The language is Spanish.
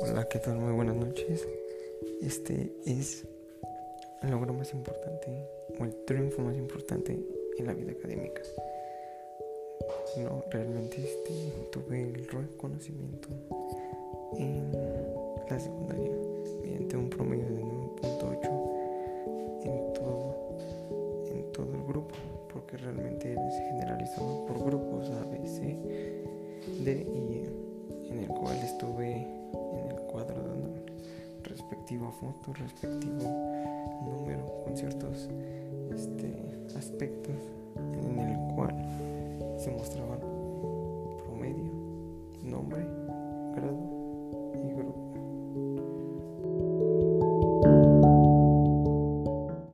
Hola, ¿qué tal? Muy buenas noches. Este es el logro más importante o el triunfo más importante en la vida académica. No, realmente este, tuve el reconocimiento en la secundaria mediante un promedio de 9.8 en todo, en todo el grupo, porque realmente se generalizó por grupos A, B, C, D y E, en el cual estuve en el cuadro dando respectiva foto, respectivo número con ciertos este, aspectos en el cual se mostraban